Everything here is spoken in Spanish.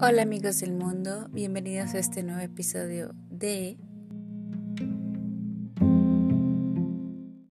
Hola amigos del mundo, bienvenidos a este nuevo episodio de